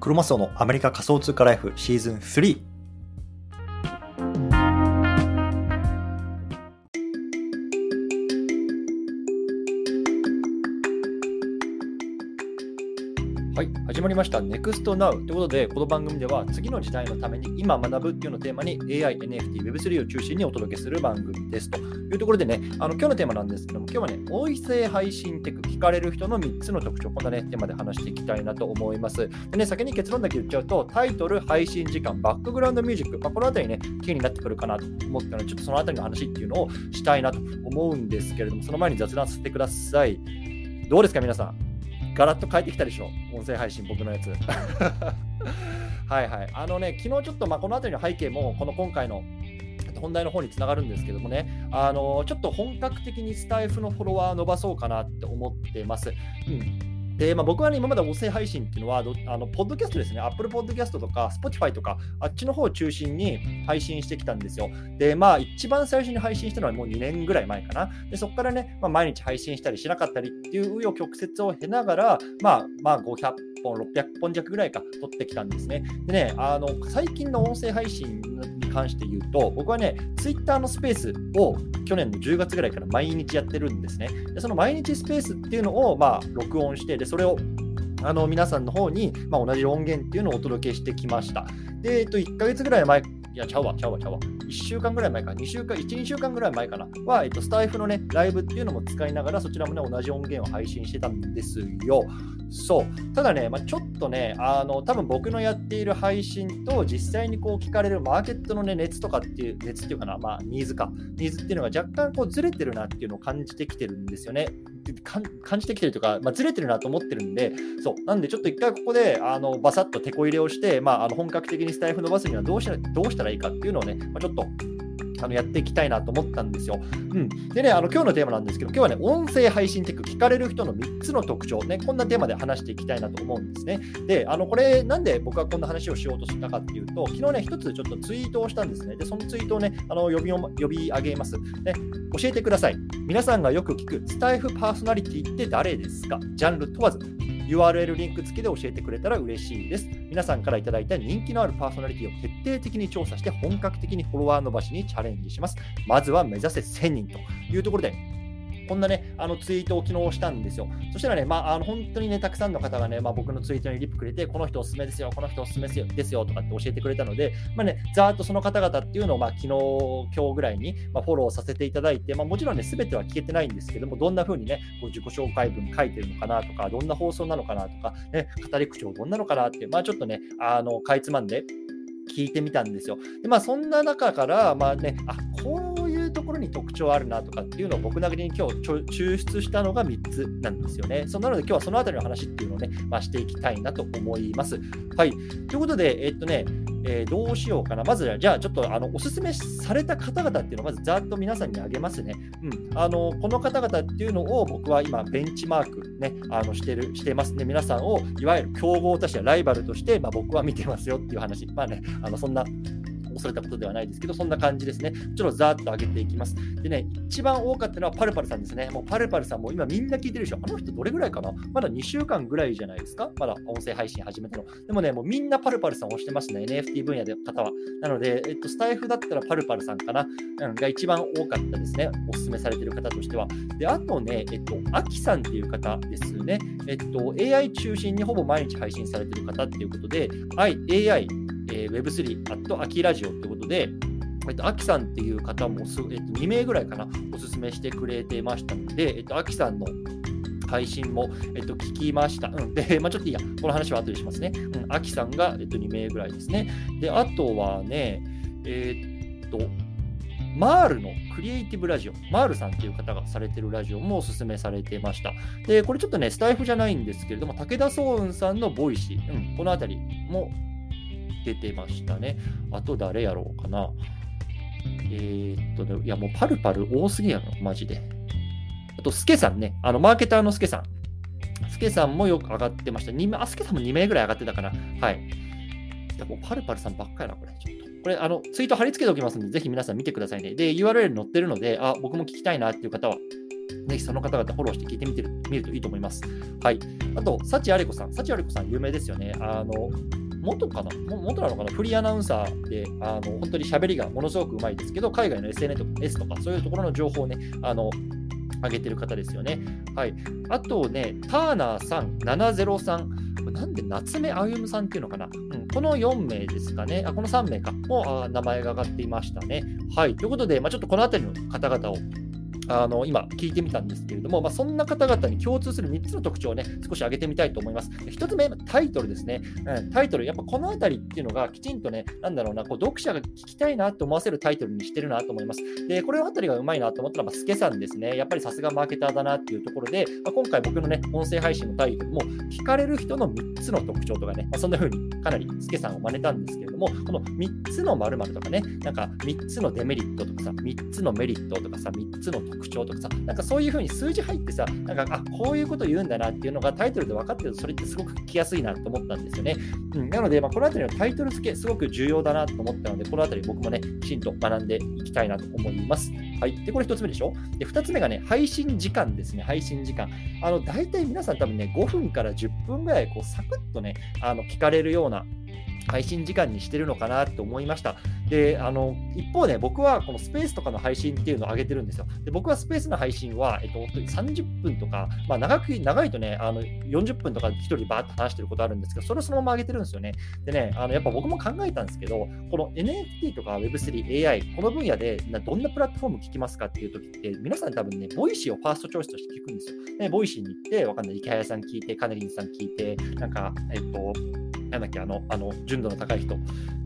クロマスオのアメリカ仮想通貨ライフシーズン3はい、始まりました NEXT Now ということで、この番組では次の時代のために今学ぶっていうのをテーマに AI、NFT、Web3 を中心にお届けする番組ですというところでね、あの今日のテーマなんですけども、今日はね、音声配信テク、聞かれる人の3つの特徴、こんなね、テーマで話していきたいなと思います。でね、先に結論だけ言っちゃうと、タイトル、配信時間、バックグラウンドミュージック、まあ、このあたりね、キーになってくるかなと思ったので、ちょっとそのあたりの話っていうのをしたいなと思うんですけれども、その前に雑談させてください。どうですか、皆さん？ガラッと変えてきたでしょ、音声配信、僕のやつ。はいはい。あのね、昨日ちょっと、まあ、この辺りの背景も、この今回の本題の方につながるんですけどもね、あのちょっと本格的にスタイフのフォロワー伸ばそうかなって思ってます。うんで、まあ、僕はね、今まで音声配信っていうのは、あのポッドキャストですね、Apple Podcast とか Spotify とか、あっちの方を中心に配信してきたんですよ。で、まあ、一番最初に配信したのはもう2年ぐらい前かな。で、そこからね、まあ、毎日配信したりしなかったりっていう紆余曲折を経ながら、まあ、まあ、500本、600本弱ぐらいか撮ってきたんですね。でね、あの、最近の音声配信関して言うと、僕はね、Twitter のスペースを去年の10月ぐらいから毎日やってるんですね。でその毎日スペースっていうのを、まあ、録音して、でそれをあの皆さんの方に、まあ、同じ音源っていうのをお届けしてきました。で、えっと、1ヶ月ぐらい前、いや、ちゃうわ、ちゃうわ、ちゃうわ。1週間ぐらい前か、2週間、1、2週間ぐらい前かな、は、えっと、スタイフのね、ライブっていうのも使いながら、そちらもね、同じ音源を配信してたんですよ。そう。ただね、まあ、ちょっとね、あの、多分僕のやっている配信と実際にこう聞かれるマーケットのね、熱とかっていう、熱っていうかな、まあ、ニーズか。ニーズっていうのが若干こうずれてるなっていうのを感じてきてるんですよね。感じてきてるとか、まあ、ずれてるなと思ってるんで、そう。なんで、ちょっと一回ここで、あの、バサッと手こ入れをして、まあ、あの本格的にスタイフ伸ばすにはどうしたどうしたらいいかっていうのをね、まあ、ちょっとあのやっていきたいなと思ったんですよ。うん、でね、あの今日のテーマなんですけど、今日はね、音声配信テク、聞かれる人の3つの特徴、ね、こんなテーマで話していきたいなと思うんですね。で、あのこれ、なんで僕はこんな話をしようとしたかっていうと、昨日ね、一つちょっとツイートをしたんですね。で、そのツイートをね、あの呼び呼び上げます、ね。教えてください。皆さんがよく聞くスタイフパーソナリティって誰ですか？ジャンル問わず。URL リンク付きで教えてくれたら嬉しいです。皆さんからいただいた人気のあるパーソナリティを徹底的に調査して本格的にフォロワー伸ばしにチャレンジします。まずは目指せ1000人というところでこんなね、あのツイートを昨日したんですよ。そしたらね、まあ、あの本当にね、たくさんの方がね、まあ、僕のツイートにリップくれて、この人おすすめですよ、この人おすすめですよとかって教えてくれたので、まあね、ざーっとその方々っていうのを、まあ、昨日、今日ぐらいに、まあ、フォローさせていただいて、まあ、もちろんね、すべては聞けてないんですけども、どんな風にね、こう自己紹介文書いてるのかなとか、どんな放送なのかなとか、ね、語り口調どんなのかなって、まあ、ちょっとね、あの、かいつまんで、聞いてみたんですよ。でまあ、そんな中から、まあね、あこうころに特徴あるなとかっていうのを僕なりに今日抽出したのが3つなんですよね。そなので今日はそのあたりの話っていうのをね、まあ、していきたいなと思います。はい。ということで、えっとね、えー、どうしようかな。まず、じゃあ、ちょっとあのおすすめされた方々っていうのをまずざっと皆さんにあげますね。うん。あの、この方々っていうのを僕は今、ベンチマークね、あのしてる、してますね。皆さんを、いわゆる競合として、ライバルとして、まあ、僕は見てますよっていう話。まあね、あのそんな恐れたことではないですけど、そんな感じですね。ちょっとざーっと上げていきます。でね、一番多かったのはパルパルさんですね。もうパルパルさんも今みんな聞いてるでしょ。あの人どれぐらいかな？まだ2週間ぐらいじゃないですか？まだ音声配信始めたの。でもね、もうみんなパルパルさん押してますね。NFT 分野で方は。なので、えっと、スタイフだったらパルパルさんかな、うん、が一番多かったですね。おすすめされてる方としては。で、あとね、えっと、アキさんっていう方ですね。えっと、AI 中心にほぼ毎日配信されてる方っていうことで、AI、えー、Web3、あと、アキラジオってことで、えっと、アキさんっていう方もす、えっと、2名ぐらいかな、おすすめしてくれてましたので、えっと、アキさんの配信も、えっと、聞きました。うん、で、まあ、ちょっといいや、この話は後でしますね。うん、アキさんが、えっと、2名ぐらいですね。で、あとはね、えー、っと、マールのクリエイティブラジオ、マールさんっていう方がされてるラジオもおすすめされてました。で、これちょっとね、スタイフじゃないんですけれども、武田双雲さんのボイシー、うん、このあたりも出てましたね。あと誰やろうかな。えー、っとね、いやもうパルパル多すぎやろ、マジで。あと、スケさんね、あの、マーケターのスケさん。スケさんもよく上がってました。2あ、スケさんも2名ぐらい上がってたかな。はい。いやもうパルパルさんばっかりな、これ。ちょっと。これ、あの、ツイート貼り付けておきますので、ぜひ皆さん見てくださいね。で、URL 載ってるので、あ、僕も聞きたいなっていう方は、ぜひその方々フォローして聞いてみてる見るといいと思います。はい。あと、幸あれ子さん。幸あれ子さん有名ですよね。あの、元かな？元なのかな？フリーアナウンサーで、あの本当に喋りがものすごくうまいですけど、海外の SNS とか、そういうところの情報をね、あの上げてる方ですよね。はい。あとね、ターナーさん、703。これなんで夏目歩夢さんっていうのかな、うん、この4名ですかね、あこの3名かもあ名前が挙がっていましたね。はい。ということで、まあ、ちょっとこの辺りの方々をあの今聞いてみたんですけれども、まあ、そんな方々に共通する3つの特徴をね、少し挙げてみたいと思います。1つ目、タイトルですね。うん、タイトル、やっぱこのあたりっていうのがきちんとね、なんだろうな、こう読者が聞きたいなと思わせるタイトルにしてるなと思います。で、これのあたりがうまいなと思ったら、スケさんですね。やっぱりさすがマーケターだなっていうところで、まあ、今回僕のね、音声配信のタイトルも、聞かれる人の3つの特徴とかね、まあ、そんな風にかなりスケさんを真似たんですけれども、この3つの〇〇とかね、なんか3つのデメリットとかさ、3つのメリットとかさ、3つの特徴とかさ、なんかそういう風に数字入ってさ、なんか、あ、こういうこと言うんだなっていうのがタイトルで分かってると、それってすごく聞きやすいなと思ったんですよね。うん、なので、まあ、このあたりのタイトル付け、すごく重要だなと思ったので、このあたり僕もね、きちんと学んでいきたいなと思います。はい。で、これ1つ目でしょ？で、2つ目がね、配信時間ですね、配信時間。あの、大体皆さん多分ね、5分から10分ぐらい、こう、サクッとね、あの、聞かれるような配信時間にしてるのかなって思いました。で、あの、一方で、僕はこのスペースとかの配信っていうのを上げてるんですよ。で、僕はスペースの配信は、えっと、30分とか、まあ、長く、長いとね、あの、40分とか1人バーッと話してることあるんですけど、それをそのまま上げてるんですよね。でね、あの、やっぱ僕も考えたんですけど、この NFT とか Web3、AI、この分野でどんなプラットフォーム聞きますかっていう時って、皆さん多分ね、ボイシーを first choice として聞くんですよ。で、ボイシーに行って、わかんない、イケハヤさん聞いて、カネリンさん聞いて、なんか、えっと、なんだっけ、あの、あの純度の高い人、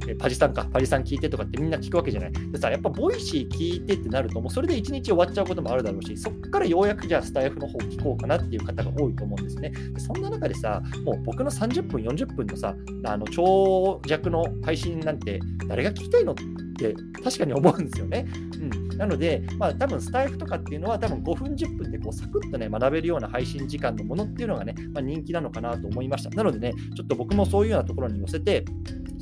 えパジさんか、パジさん聞いてとかってみんな聞くわけじゃない。でさ、やっぱボイシー聞いてってなると、もうそれで1日終わっちゃうこともあるだろうし、そっからようやくじゃあスタイフの方聞こうかなっていう方が多いと思うんですね。でそんな中でさ、もう僕の30分、40分のさ、あの長尺の配信なんて誰が聞きたいのって確かに思うんですよね。うん、なので、まあ、多分スタイフとかっていうのは、多分5分、10分でこうサクッとね、学べるような配信時間のものっていうのがね、まあ、人気なのかなと思いました。なのでね、ちょっと僕もそういうようなところに寄せて、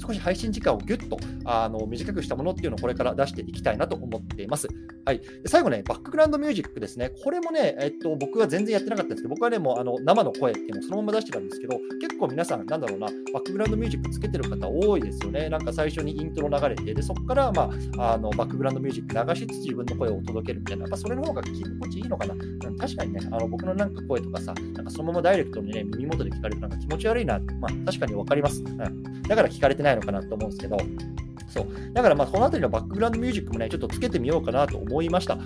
少し配信時間をぎゅっとあの短くしたものっていうのをこれから出していきたいなと思っています。はい、最後ね、バックグラウンドミュージックですね。これもね、えっと、僕は全然やってなかったんですけど、僕はね、もうあの生の声っていうのをそのまま出してたんですけど、結構皆さん、なんだろうな、バックグラウンドミュージックつけてる方多いですよね。なんか最初にイントロ流れて、でそこから、まあ、あのバックグラウンドミュージック流しつつ自分の声を届けるみたいな、やっぱそれの方が聞き心地いいのかな。確かにね、あの僕のなんか声とかさ、なんかそのままダイレクトにね、耳元で聞かれるなんか気持ち悪いなって、まあ確かにわかります。うん。だから聞かれてないないのかなと思うんですけど、そう。だからまあこの辺りのバックグラウンドミュージックもね、ちょっとつけてみようかなと思いました。う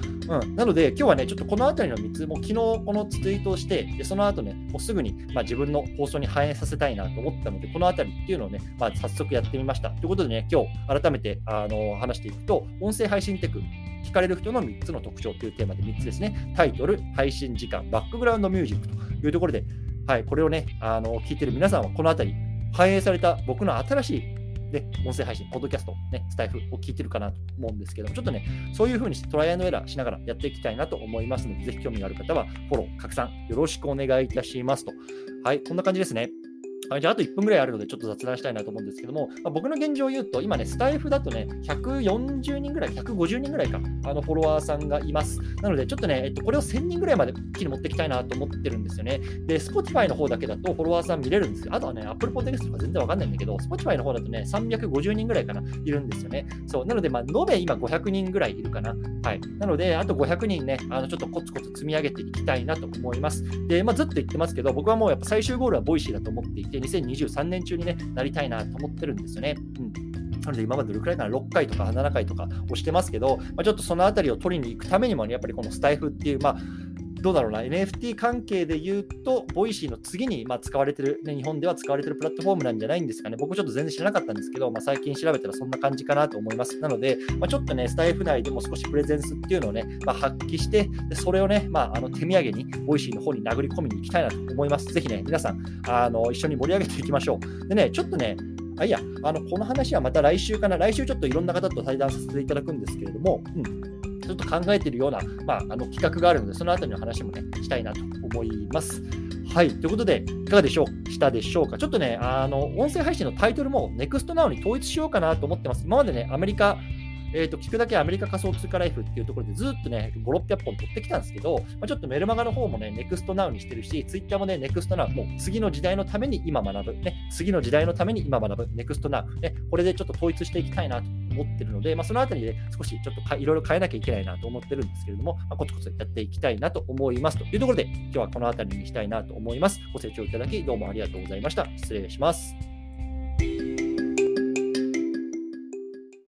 ん。なので今日はね、ちょっとこの辺りの3つも昨日このツイートをして、でその後ね、もうすぐに、まあ、自分の放送に反映させたいなと思ったので、この辺りっていうのをね、まあ、早速やってみました。ということでね、今日改めてあの話していくと、音声配信テク、聞かれる人の3つの特徴というテーマで3つですね。タイトル、配信時間、バックグラウンドミュージックというところで、はい、これをね、あの聞いてる皆さんはこの辺り、反映された僕の新しいで、音声配信、ポッドキャスト、ね、スタイフを聞いてるかなと思うんですけどもちょっとね、そういうふうにトライアンドエラーしながらやっていきたいなと思いますので、ぜひ興味がある方はフォロー、拡散よろしくお願いいたしますと。はい、こんな感じですね。はい、じゃあ、あと1分ぐらいあるので、ちょっと雑談したいなと思うんですけども、まあ、僕の現状を言うと、今ね、スタイフだとね、140人ぐらい、150人ぐらいか、あのフォロワーさんがいます。なので、ちょっとね、えっと、これを1000人ぐらいまで一気に持っていきたいなと思ってるんですよね。で、Spotify の方だけだとフォロワーさん見れるんですよ。あとはね、Apple Podcast とか全然わかんないんだけど、Spotify の方だとね、350人ぐらいかな、いるんですよね。そう。なので、まあ、延べ今500人ぐらいいるかな。はい。なので、あと500人ね、あのちょっとコツコツ積み上げていきたいなと思います。で、まあ、ずっと言ってますけど、僕はもうやっぱ最終ゴールは Voicy だと思っていて、2023年年中に、ね、なりたいなと思ってるんですよね。うんなので今までどれくらいかな、6回とか7回とか落ちてますけど、まあ、ちょっとそのあたりを取りに行くためにも、ね、やっぱりこのスタエフっていう、まあ、どうだろうな、NFT 関係で言うと、 Voicy の次に、まあ、使われてる、ね、日本では使われてるプラットフォームなんじゃないんですかね。僕ちょっと全然知らなかったんですけど、まあ、最近調べたらそんな感じかなと思います。なので、まあ、ちょっとね、スタエフ内でも少しプレゼンスっていうのをね、まあ、発揮して、でそれをね、まあ、あの手土産に、 Voicy の方に殴り込みに行きたいなと思います。ぜひね、皆さん、あの一緒に盛り上げていきましょう。でね、ちょっとね、あいや、あのこの話はまた来週かな、来週ちょっといろんな方と対談させていただくんですけれども、うんちょっと考えているような、まあ、あの企画があるので、そのあたりの話もね、したいなと思います。はい。ということで、いかがでしょう？したでしょうか？ちょっとね、あの、音声配信のタイトルも NEXTNOW に統一しようかなと思ってます。今までね、アメリカえー、と聞くだけアメリカ仮想通貨ライフっていうところでずっとね、5、600本取ってきたんですけど、まあ、ちょっとメルマガの方もね、ネクストナウにしてるし、ツイッターもね、ネクストナウ、もう次の時代のために今学ぶ、ね、次の時代のために今学ぶ、ネクストナウ、ね、これでちょっと統一していきたいなと思ってるので、まあ、そのあたりで少しちょっといろいろ変えなきゃいけないなと思ってるんですけれども、まあ、コツコツやっていきたいなと思いますというところで、今日はこのあたりにしたいなと思います。ご清聴いただき、どうもありがとうございました。失礼します。